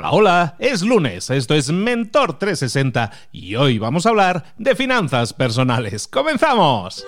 Hola, hola, es lunes, esto es Mentor 360 y hoy vamos a hablar de finanzas personales. ¡Comenzamos!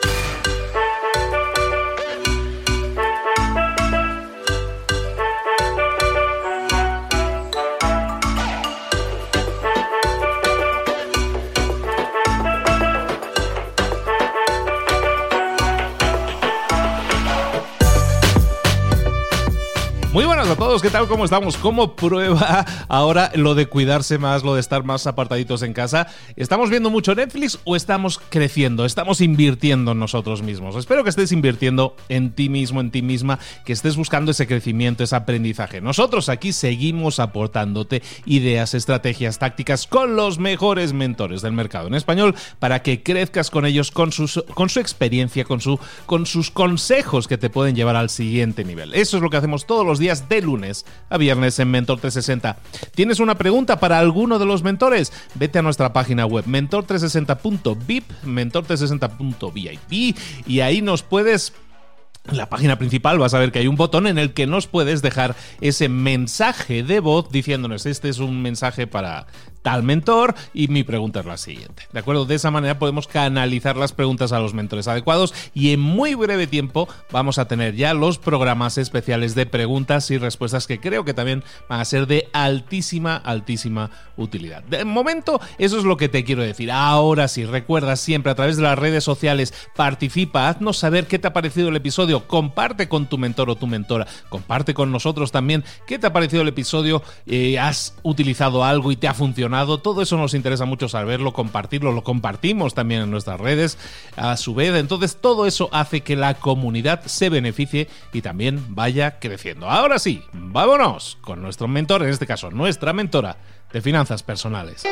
A todos, ¿qué tal? ¿Cómo estamos? ¿Cómo prueba ahora lo de cuidarse más, lo de estar más apartaditos en casa? ¿Estamos viendo mucho Netflix o estamos creciendo? ¿Estamos invirtiendo en nosotros mismos? Espero que estés invirtiendo en ti mismo, en ti misma, que estés buscando ese crecimiento, ese aprendizaje. Nosotros aquí seguimos aportándote ideas, estrategias, tácticas con los mejores mentores del mercado en español para que crezcas con ellos, con, sus, con su experiencia, con, su, con sus consejos que te pueden llevar al siguiente nivel. Eso es lo que hacemos todos los días días lunes a viernes en Mentor 360. ¿Tienes una pregunta para alguno de los mentores? Vete a nuestra página web mentor360.vip, mentor360.vip y ahí nos puedes en la página principal vas a ver que hay un botón en el que nos puedes dejar ese mensaje de voz diciéndonos este es un mensaje para tal mentor y mi pregunta es la siguiente. ¿De acuerdo? De esa manera podemos canalizar las preguntas a los mentores adecuados y en muy breve tiempo vamos a tener ya los programas especiales de preguntas y respuestas que creo que también van a ser de altísima, altísima utilidad. De momento, eso es lo que te quiero decir. Ahora sí, recuerda siempre a través de las redes sociales, participa, haznos saber qué te ha parecido el episodio, comparte con tu mentor o tu mentora, comparte con nosotros también qué te ha parecido el episodio, eh, has utilizado algo y te ha funcionado todo eso nos interesa mucho saberlo, compartirlo, lo compartimos también en nuestras redes a su vez. Entonces todo eso hace que la comunidad se beneficie y también vaya creciendo. Ahora sí, vámonos con nuestro mentor, en este caso nuestra mentora de finanzas personales.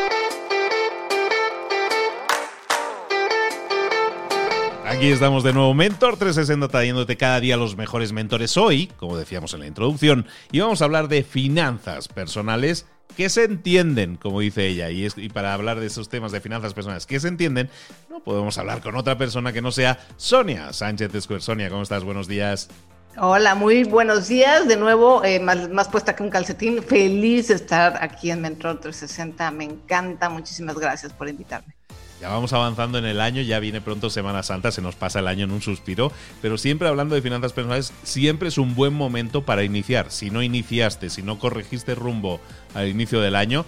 Aquí estamos de nuevo, Mentor 360, trayéndote cada día los mejores mentores hoy, como decíamos en la introducción, y vamos a hablar de finanzas personales que se entienden, como dice ella, y, para hablar de esos temas de finanzas personales que se entienden, no podemos hablar con otra persona que no sea Sonia Sánchez Square. Sonia, ¿cómo estás? Buenos días. Hola, muy buenos días. De nuevo, eh, más, puesta que un calcetín. Feliz estar aquí en Mentor 360. Me encanta. Muchísimas gracias por invitarme. Ya vamos avanzando en el año, ya viene pronto Semana Santa, se nos pasa el año en un suspiro, pero siempre hablando de finanzas personales, siempre es un buen momento para iniciar. Si no iniciaste, si no corregiste rumbo al inicio del año,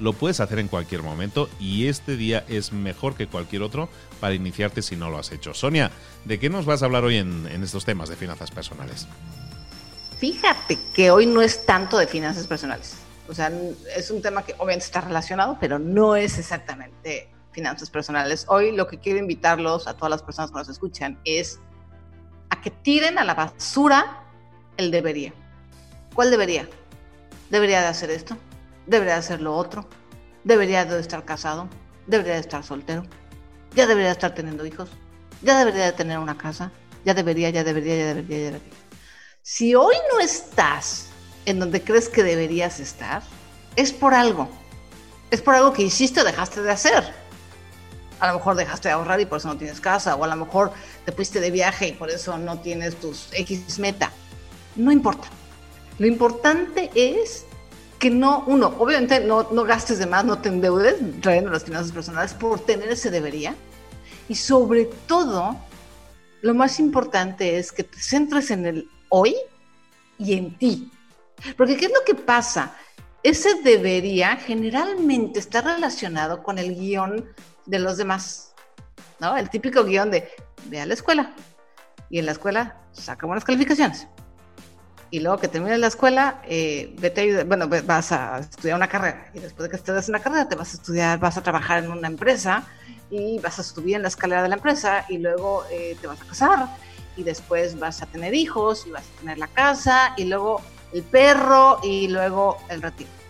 lo puedes hacer en cualquier momento y este día es mejor que cualquier otro para iniciarte si no lo has hecho. Sonia, ¿de qué nos vas a hablar hoy en, en estos temas de finanzas personales? Fíjate que hoy no es tanto de finanzas personales. O sea, es un tema que obviamente está relacionado, pero no es exactamente finanzas personales. Hoy lo que quiero invitarlos a todas las personas que nos escuchan es a que tiren a la basura el debería. ¿Cuál debería? Debería de hacer esto, debería de hacer lo otro, debería de estar casado, debería de estar soltero, ya debería de estar teniendo hijos, ya debería de tener una casa, ya debería, ya debería, ya debería, ya debería. Si hoy no estás en donde crees que deberías estar, es por algo. Es por algo que hiciste o dejaste de hacer a lo mejor dejaste de ahorrar y por eso no tienes casa, o a lo mejor te fuiste de viaje y por eso no tienes tus X meta. No importa. Lo importante es que no, uno, obviamente no, no gastes de más, no te endeudes trayendo las finanzas personales por tener ese debería. Y sobre todo, lo más importante es que te centres en el hoy y en ti. Porque ¿qué es lo que pasa? Ese debería generalmente está relacionado con el guion de los demás. ¿No? El típico guion de ve a la escuela y en la escuela saca buenas calificaciones. Y luego que termines la escuela, eh, vete bueno, vas a estudiar una carrera. Y después de que estudias una carrera, te vas a estudiar, vas a trabajar en una empresa y vas a subir en la escalera de la empresa y luego eh, te vas a casar y después vas a tener hijos y vas a tener la casa y luego el perro y luego el retiro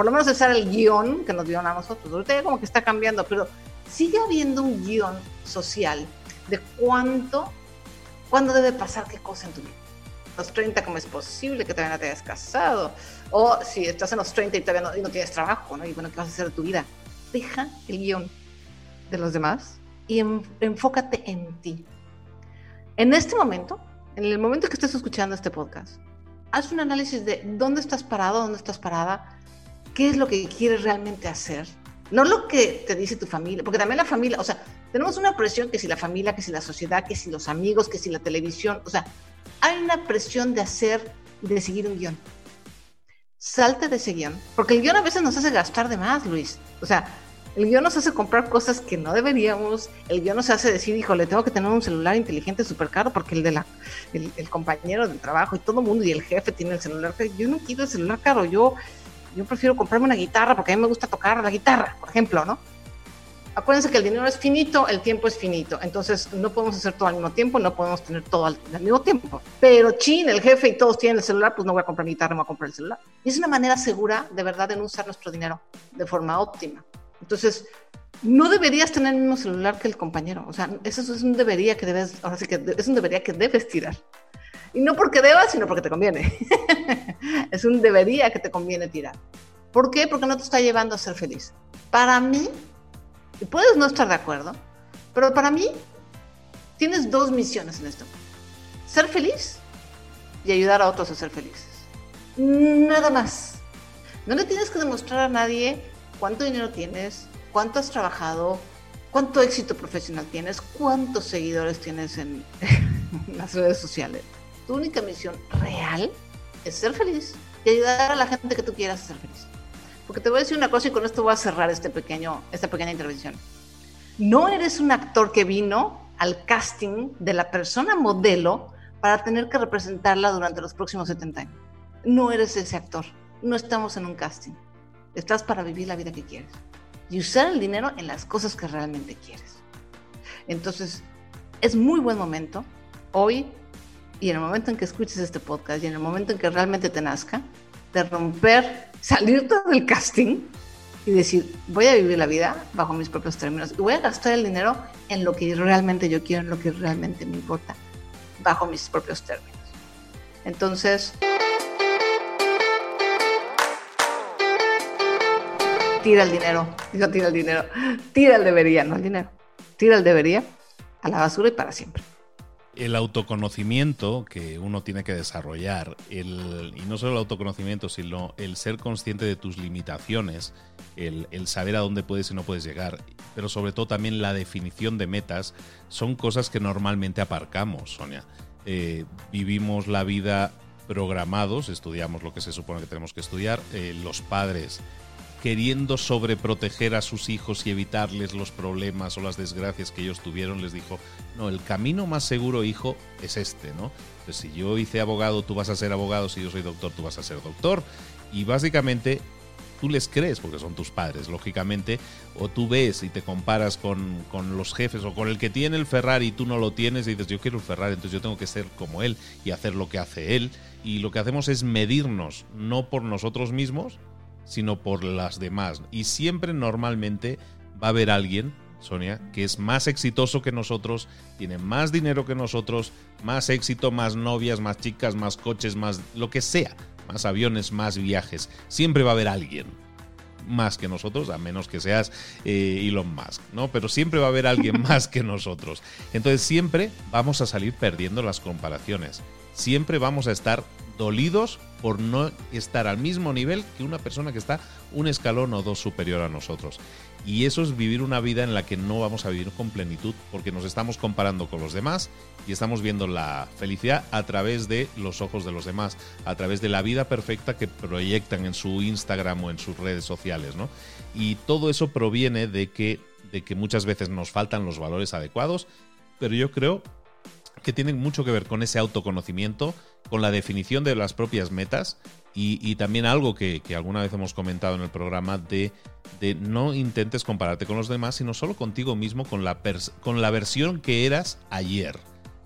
por lo menos ese era el guion que nos dieron a nosotros. Ahorita ya como que está cambiando, pero sigue habiendo un guion social de cuánto, cuándo debe pasar qué cosa en tu vida. Los 30, ¿cómo es posible que todavía no te hayas casado? O si estás en los 30 y todavía no, tienes trabajo, ¿no? Y bueno, ¿qué vas a hacer de tu vida? Deja el guion de los demás y enfócate en ti. En este momento, en el momento que estés escuchando este podcast, haz un análisis de dónde estás parado, dónde estás parada, qué es lo que quieres realmente hacer, no lo que te dice tu familia, porque también la familia, o sea, tenemos una presión que si la familia, que si la sociedad, que si los amigos, que si la televisión, o sea, hay una presión de hacer de seguir un guion. Salte de ese guion, porque el guion a veces nos hace gastar de más, Luis. O sea, el guion nos hace comprar cosas que no deberíamos. El guion nos hace decir, híjole, tengo que tener un celular inteligente súper caro porque el de la, el, el, compañero del trabajo y todo el mundo y el jefe tiene el celular. Yo no quiero el celular caro, yo yo prefiero comprarme una guitarra porque a mí me gusta tocar la guitarra, por ejemplo, ¿no? Acuérdense que el dinero es finito, el tiempo es finito, entonces no podemos hacer todo al mismo tiempo, no podemos tener todo al, mismo tiempo. Pero chin, el jefe y todos tienen el celular, pues no voy a comprar guitarra, no voy a comprar el celular. Y es una manera segura, de verdad, de no usar nuestro dinero de forma óptima. Entonces, no deberías tener el mismo celular que el compañero. O sea, eso es un debería que debes, ahora sí que es un debería que debes tirar. Y no porque debas, sino porque te conviene. es un debería que te conviene tirar. ¿Por qué? Porque no te está llevando a ser feliz. Para mí, y puedes no estar de acuerdo, pero para mí tienes dos misiones en esto. Ser feliz y ayudar a otros a ser felices. Nada más. No le tienes que demostrar a nadie cuánto dinero tienes, cuánto has trabajado, cuánto éxito profesional tienes, cuántos seguidores tienes en las redes sociales tu única misión real es ser feliz y ayudar a la gente que tú quieras a ser feliz. Porque te voy a decir una cosa y con esto voy a cerrar este pequeño, esta pequeña intervención. No eres un actor que vino al casting de la persona modelo para tener que representarla durante los próximos 70 años. No eres ese actor. No estamos en un casting. Estás para vivir la vida que quieres y usar el dinero en las cosas que realmente quieres. Entonces, es muy buen momento hoy y en el momento en que escuches este podcast y en el momento en que realmente te nazca, de romper, salirte del casting y decir, voy a vivir la vida bajo mis propios términos y voy a gastar el dinero en lo que realmente yo quiero, en lo que realmente me importa, bajo mis propios términos. Entonces, tira el dinero, digo tira el dinero, tira el debería, no el dinero, tira el debería a la basura y para siempre el autoconocimiento que uno tiene que desarrollar, y no solo el autoconocimiento, sino el ser consciente de tus limitaciones, el, saber a dónde puedes y no puedes llegar, pero sobre todo también la definición de metas, son cosas que normalmente aparcamos, Sonia. Eh, vivimos la vida programados, estudiamos lo que se supone que tenemos que estudiar, eh, los padres queriendo sobreproteger a sus hijos y evitarles los problemas o las desgracias que ellos tuvieron, les dijo, no, el camino más seguro, hijo, es este, ¿no? Pues si yo hice abogado, tú vas a ser abogado, si yo soy doctor, tú vas a ser doctor. Y básicamente tú les crees, porque son tus padres, lógicamente, o tú ves y te comparas con, con, los jefes o con el que tiene el Ferrari y tú no lo tienes y dices, yo quiero el Ferrari, entonces yo tengo que ser como él y hacer lo que hace él. Y lo que hacemos es medirnos, no por nosotros mismos, sino por las demás. Y siempre normalmente va a haber alguien, Sonia, que es más exitoso que nosotros, tiene más dinero que nosotros, más éxito, más novias, más chicas, más coches, más lo que sea, más aviones, más viajes. Siempre va a haber alguien más que nosotros, a menos que seas eh, Elon Musk, ¿no? Pero siempre va a haber alguien más que nosotros. Entonces siempre vamos a salir perdiendo las comparaciones. Siempre vamos a estar dolidos por no estar al mismo nivel que una persona que está un escalón o dos superior a nosotros. Y eso es vivir una vida en la que no vamos a vivir con plenitud porque nos estamos comparando con los demás y estamos viendo la felicidad a través de los ojos de los demás, a través de la vida perfecta que proyectan en su Instagram o en sus redes sociales, ¿no? Y todo eso proviene de que, de que muchas veces nos faltan los valores adecuados, pero yo creo que tienen mucho que ver con ese autoconocimiento, con la definición de las propias metas y, también algo que, alguna vez hemos comentado en el programa de, de, no intentes compararte con los demás, sino solo contigo mismo, con la, versión que eras ayer.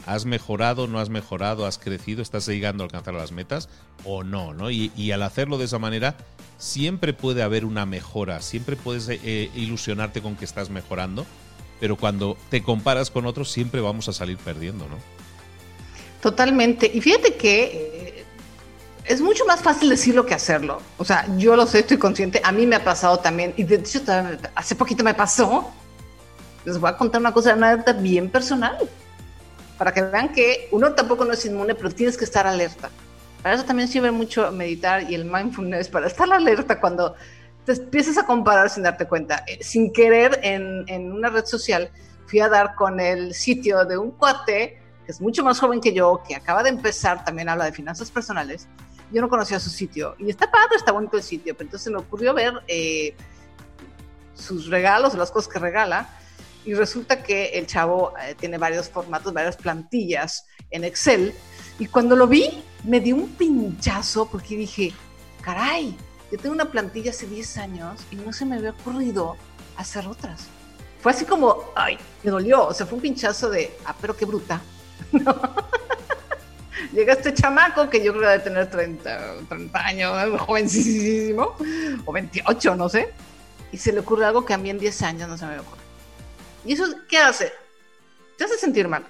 ¿Has mejorado, no has mejorado, has crecido, estás llegando a alcanzar las metas o no? ¿no? Y, al hacerlo de esa manera, siempre puede haber una mejora, siempre puedes eh, ilusionarte con que estás mejorando, pero cuando te comparas con otros siempre vamos a salir perdiendo, ¿no? Totalmente. Y fíjate que eh, es mucho más fácil decirlo que hacerlo. O sea, yo lo sé, estoy consciente. A mí me ha pasado también. Y de hecho, hace poquito me pasó. Les voy a contar una cosa, una bien personal. Para que vean que uno tampoco no es inmune, pero tienes que estar alerta. Para eso también sirve mucho meditar y el mindfulness, para estar alerta cuando te empiezas a comparar sin darte cuenta. Eh, sin querer, en, en una red social, fui a dar con el sitio de un cuate que es mucho más joven que yo, que acaba de empezar, también habla de finanzas personales. Yo no conocía su sitio y está padre, está bonito el sitio, pero entonces me ocurrió ver eh, sus regalos, las cosas que regala, y resulta que el chavo eh, tiene varios formatos, varias plantillas en Excel, y cuando lo vi me dio un pinchazo porque dije, caray, yo tengo una plantilla hace 10 años y no se me había ocurrido hacer otras. Fue así como, ay, me dolió, o sea, fue un pinchazo de, ah, pero qué bruta, Llega este chamaco que yo creo debe tener 30, 30 años, jovencísimo, o 28, no sé, y se le ocurre algo que a mí en 10 años no se me ocurre. ¿Y eso qué hace? Te hace sentir mal.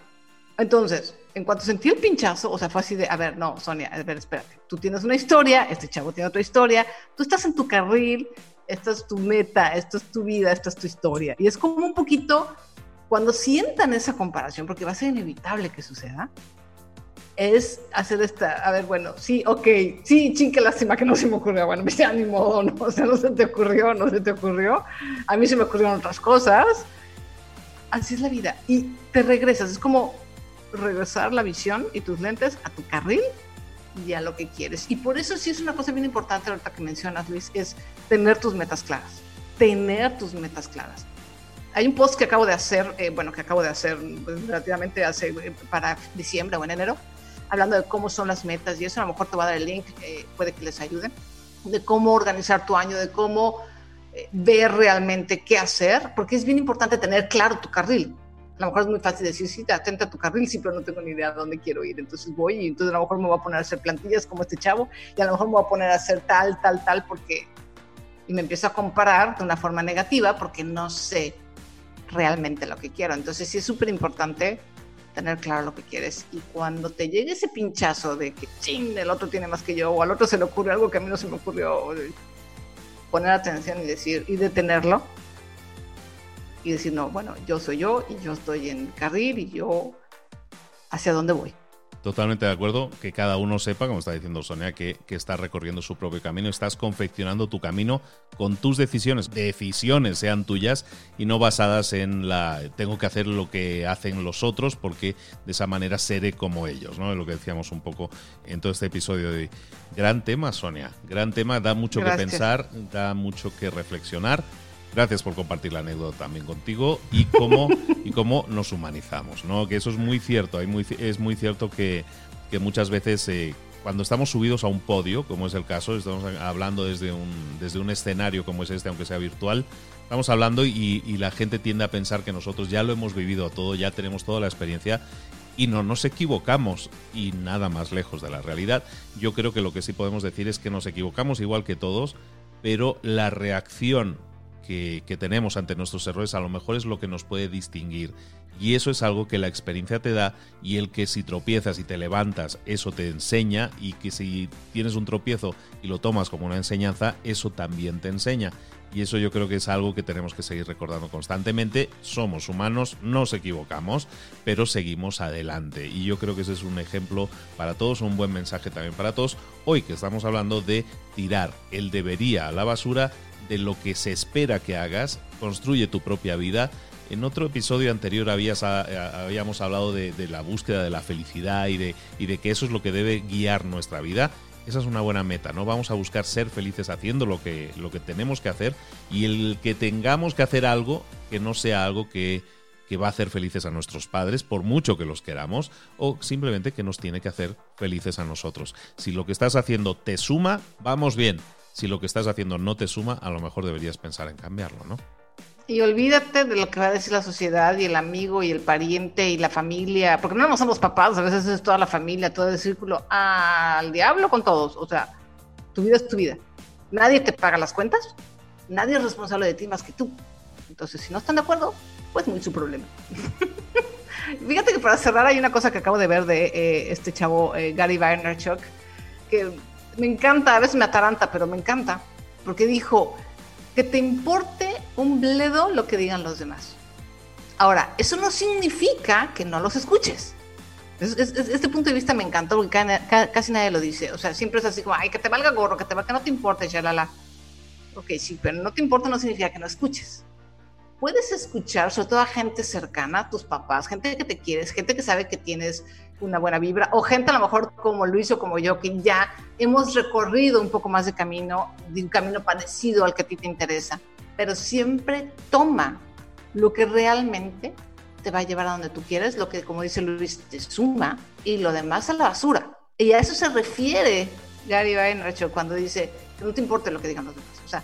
Entonces, en cuanto sentí el pinchazo, o sea, fue así de, a ver, no, Sonia, a ver, espérate, tú tienes una historia, este chavo tiene otra historia, tú estás en tu carril, esta es tu meta, esto es tu vida, esta es tu historia. Y es como un poquito cuando sientan esa comparación, porque va a ser inevitable que suceda, es hacer esta, a ver, bueno, sí, ok, sí, ching, qué lástima que no se me ocurrió, bueno, me dice, ni modo, no, o sea, no se te ocurrió, no se te ocurrió, a mí se me ocurrieron otras cosas, así es la vida, y te regresas, es como regresar la visión y tus lentes a tu carril y a lo que quieres, y por eso sí es una cosa bien importante ahorita que mencionas, Luis, es tener tus metas claras, tener tus metas claras hay un post que acabo de hacer, eh, bueno, que acabo de hacer relativamente hace, eh, para diciembre o en enero, hablando de cómo son las metas y eso a lo mejor te va a dar el link, eh, puede que les ayude, de cómo organizar tu año, de cómo ver realmente qué hacer, porque es bien importante tener claro tu carril. A lo mejor es muy fácil decir, sí, atenta a tu carril, sí, pero no tengo ni idea de dónde quiero ir, entonces voy y entonces a lo mejor me voy a poner a hacer plantillas como este chavo y a lo mejor me voy a poner a hacer tal, tal, tal, porque... Y me empiezo a comparar de una forma negativa porque no sé realmente lo que quiero. Entonces sí es súper importante tener claro lo que quieres. Y cuando te llegue ese pinchazo de que, ching, el otro tiene más que yo, o al otro se le ocurre algo que a mí no se me ocurrió, poner atención y decir, y detenerlo, y decir, no, bueno, yo soy yo, y yo estoy en carril, y yo hacia dónde voy. Totalmente de acuerdo, que cada uno sepa, como está diciendo Sonia, que, que estás recorriendo su propio camino, estás confeccionando tu camino con tus decisiones, decisiones sean tuyas y no basadas en la tengo que hacer lo que hacen los otros porque de esa manera seré como ellos, ¿no? Es lo que decíamos un poco en todo este episodio de Gran tema, Sonia, gran tema, da mucho que pensar, da mucho que reflexionar Gracias por compartir la anécdota también contigo y cómo, y cómo nos humanizamos, ¿no? Que eso es muy cierto. Es muy cierto que, que muchas veces eh, cuando estamos subidos a un podio, como es el caso, estamos hablando desde un, desde un escenario como es este, aunque sea virtual, estamos hablando y, y la gente tiende a pensar que nosotros ya lo hemos vivido todo, ya tenemos toda la experiencia y no nos equivocamos y nada más lejos de la realidad. Yo creo que lo que sí podemos decir es que nos equivocamos igual que todos, pero la reacción que, tenemos ante nuestros errores a lo mejor es lo que nos puede distinguir. Y eso es algo que la experiencia te da y el que si tropiezas y te levantas, eso te enseña y que si tienes un tropiezo y lo tomas como una enseñanza, eso también te enseña. Y eso yo creo que es algo que tenemos que seguir recordando constantemente. Somos humanos, nos equivocamos, pero seguimos adelante. Y yo creo que ese es un ejemplo para todos, un buen mensaje también para todos. Hoy que estamos hablando de tirar el debería a la basura de lo que se espera que hagas, construye tu propia vida. En otro episodio anterior habías, habíamos hablado de, la búsqueda de la felicidad y de, y de que eso es lo que debe guiar nuestra vida. Esa es una buena meta, ¿no? Vamos a buscar ser felices haciendo lo que, lo que tenemos que hacer y el que tengamos que hacer algo que no sea algo que, que va a hacer felices a nuestros padres, por mucho que los queramos, o simplemente que nos tiene que hacer felices a nosotros. Si lo que estás haciendo te suma, vamos bien si lo que estás haciendo no te suma, a lo mejor deberías pensar en cambiarlo, ¿no? Y olvídate de lo que va a decir la sociedad y el amigo y el pariente y la familia, porque no somos papás, a veces es toda la familia, todo el círculo, al diablo con todos. O sea, tu vida es tu vida. Nadie te paga las cuentas, nadie es responsable de ti más que tú. Entonces, si no están de acuerdo, pues muy su problema. Fíjate que para cerrar hay una cosa que acabo de ver de eh, este chavo eh, Gary Vaynerchuk, que me encanta, a veces me ataranta, pero me encanta, porque dijo que te importe un bledo lo que digan los demás. Ahora, eso no significa que no los escuches. este punto de vista me encantó porque casi nadie lo dice. O sea, siempre es así como, ay, que te valga gorro, que te valga, no te importe, la Ok, sí, pero no te importa no significa que no escuches. Puedes escuchar, sobre todo a gente cercana, tus papás, gente que te quieres, gente que sabe que tienes una buena vibra, o gente a lo mejor como Luis o como yo, que ya hemos recorrido un poco más de camino, de un camino parecido al que a ti te interesa. Pero siempre toma lo que realmente te va a llevar a donde tú quieres, lo que, como dice Luis, te suma y lo demás a la basura. Y a eso se refiere Gary Vaynerchuk cuando dice que no te importe lo que digan los demás. O sea,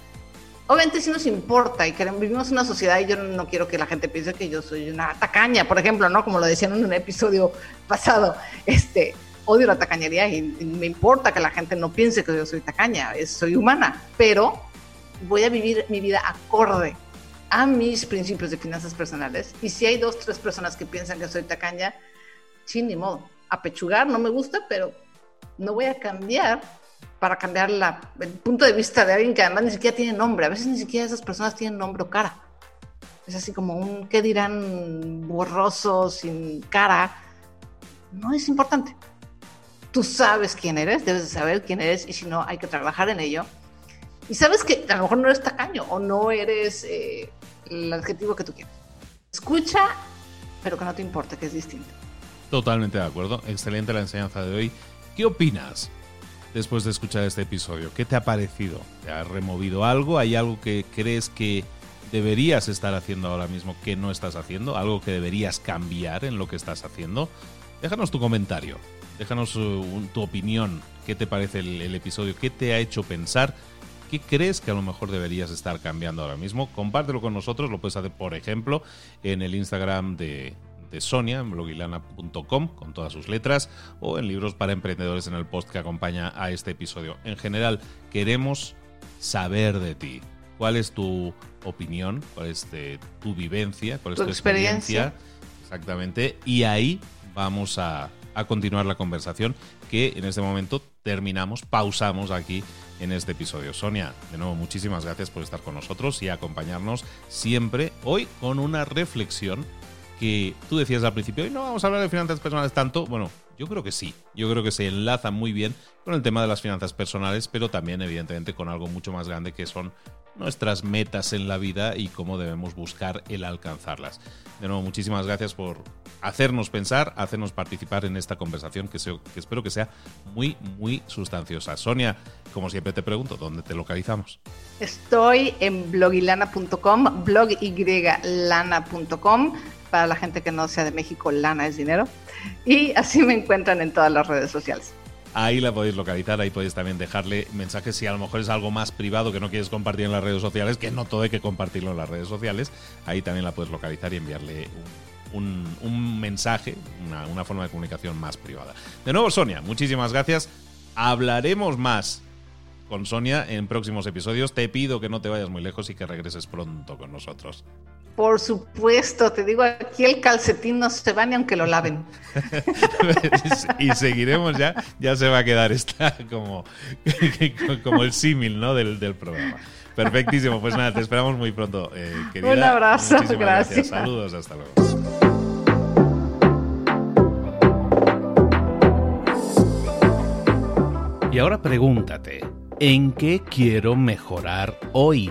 obviamente sí nos importa y queremos, vivimos en una sociedad y yo no, quiero que la gente piense que yo soy una tacaña, por ejemplo, ¿no? Como lo decían en un episodio pasado, este, odio la tacañería y, me importa que la gente no piense que yo soy tacaña, soy humana, pero voy a vivir mi vida acorde a mis principios de finanzas personales. Y si hay dos, tres personas que piensan que soy tacaña, sin ni modo. Apechugar no me gusta, pero no voy a cambiar para cambiar el punto de vista de alguien que además ni siquiera tiene nombre. A veces ni siquiera esas personas tienen nombre o cara. Es así como un, ¿qué dirán? Borroso, sin cara. No es importante. Tú sabes quién eres, debes de saber quién eres y si no, hay que trabajar en ello. Y sabes que a lo mejor no eres tacaño o no eres eh, el adjetivo que tú quieras. Escucha, pero que no te importe, que es distinto. Totalmente de acuerdo. Excelente la enseñanza de hoy. ¿Qué opinas después de escuchar este episodio? ¿Qué te ha parecido? ¿Te ha removido algo? ¿Hay algo que crees que deberías estar haciendo ahora mismo que no estás haciendo? ¿Algo que deberías cambiar en lo que estás haciendo? Déjanos tu comentario. Déjanos uh, tu opinión. ¿Qué te parece el episodio? ¿Qué te ha hecho pensar? ¿Qué crees que a lo mejor deberías estar cambiando ahora mismo? Compártelo con nosotros, lo puedes hacer, por ejemplo, en el Instagram de, Sonia, en blogilana.com, con todas sus letras, o en Libros para Emprendedores en el post que acompaña a este episodio. En general, queremos saber de ti. ¿Cuál es tu opinión? ¿Cuál es tu vivencia? ¿Cuál es tu, experiencia? Exactamente. Y ahí vamos a, a continuar la conversación que en este momento terminamos, pausamos aquí en este episodio. Sonia, de nuevo, muchísimas gracias por estar con nosotros y acompañarnos siempre hoy con una reflexión que tú decías al principio, y no vamos a hablar de finanzas personales tanto. Bueno, yo creo que sí, yo creo que se enlaza muy bien con el tema de las finanzas personales, pero también evidentemente con algo mucho más grande que son nuestras metas en la vida y cómo debemos buscar el alcanzarlas. De nuevo, muchísimas gracias por hacernos pensar, hacernos participar en esta conversación que, espero que sea muy, muy sustanciosa. Sonia, como siempre te pregunto, ¿dónde te localizamos? Estoy en blogilana.com, bloglana.com. Para la gente que no sea de México, lana es dinero. Y así me encuentran en todas las redes sociales. Ahí la podéis localizar, ahí podéis también dejarle mensajes si a lo mejor es algo más privado que no quieres compartir en las redes sociales, que no todo hay que compartirlo en las redes sociales. Ahí también la puedes localizar y enviarle un, mensaje, una, una forma de comunicación más privada. De nuevo, Sonia, muchísimas gracias. Hablaremos más con Sonia en próximos episodios. Te pido que no te vayas muy lejos y que regreses pronto con nosotros. Por supuesto, te digo, aquí el calcetín no se va ni aunque lo laven. y seguiremos ya, ya se va a quedar esta como, como el símil ¿no? del, del, programa. Perfectísimo, pues nada, te esperamos muy pronto, eh, querida. Un abrazo, gracias. Saludos, hasta luego. Y ahora pregúntate, ¿en qué quiero mejorar hoy?